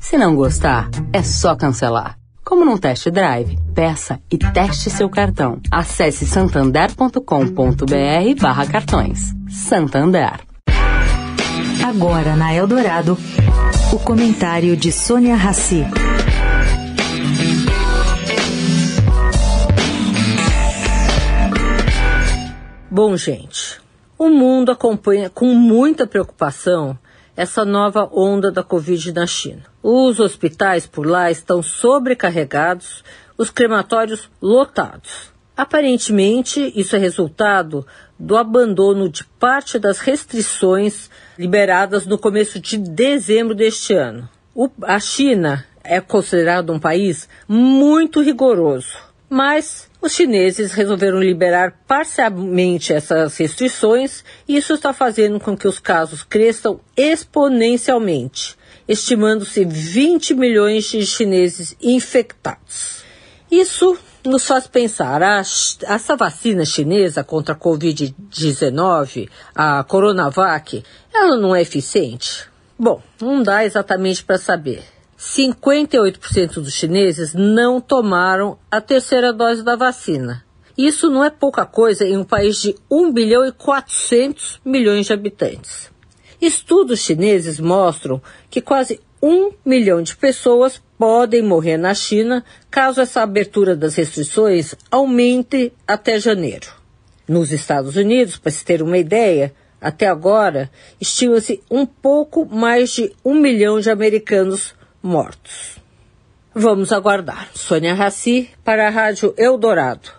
Se não gostar, é só cancelar. Como num test drive, peça e teste seu cartão. Acesse santander.com.br barra cartões. Santander. Agora na Eldorado, o comentário de Sônia Rassi. Bom, gente, o mundo acompanha com muita preocupação essa nova onda da Covid na China. Os hospitais por lá estão sobrecarregados, os crematórios lotados. Aparentemente, isso é resultado do abandono de parte das restrições liberadas no começo de dezembro deste ano. O, a China é considerado um país muito rigoroso, mas os chineses resolveram liberar parcialmente essas restrições e isso está fazendo com que os casos cresçam exponencialmente, estimando-se 20 milhões de chineses infectados. Isso nos faz pensar, a, essa vacina chinesa contra a Covid-19, a Coronavac, ela não é eficiente? Bom, não dá exatamente para saber. 58% dos chineses não tomaram a terceira dose da vacina. Isso não é pouca coisa em um país de 1 bilhão e 400 milhões de habitantes. Estudos chineses mostram que quase um milhão de pessoas podem morrer na China caso essa abertura das restrições aumente até janeiro. Nos Estados Unidos, para se ter uma ideia, até agora estima-se um pouco mais de um milhão de americanos mortos. Vamos aguardar. Sônia Raci para a Rádio Eldorado.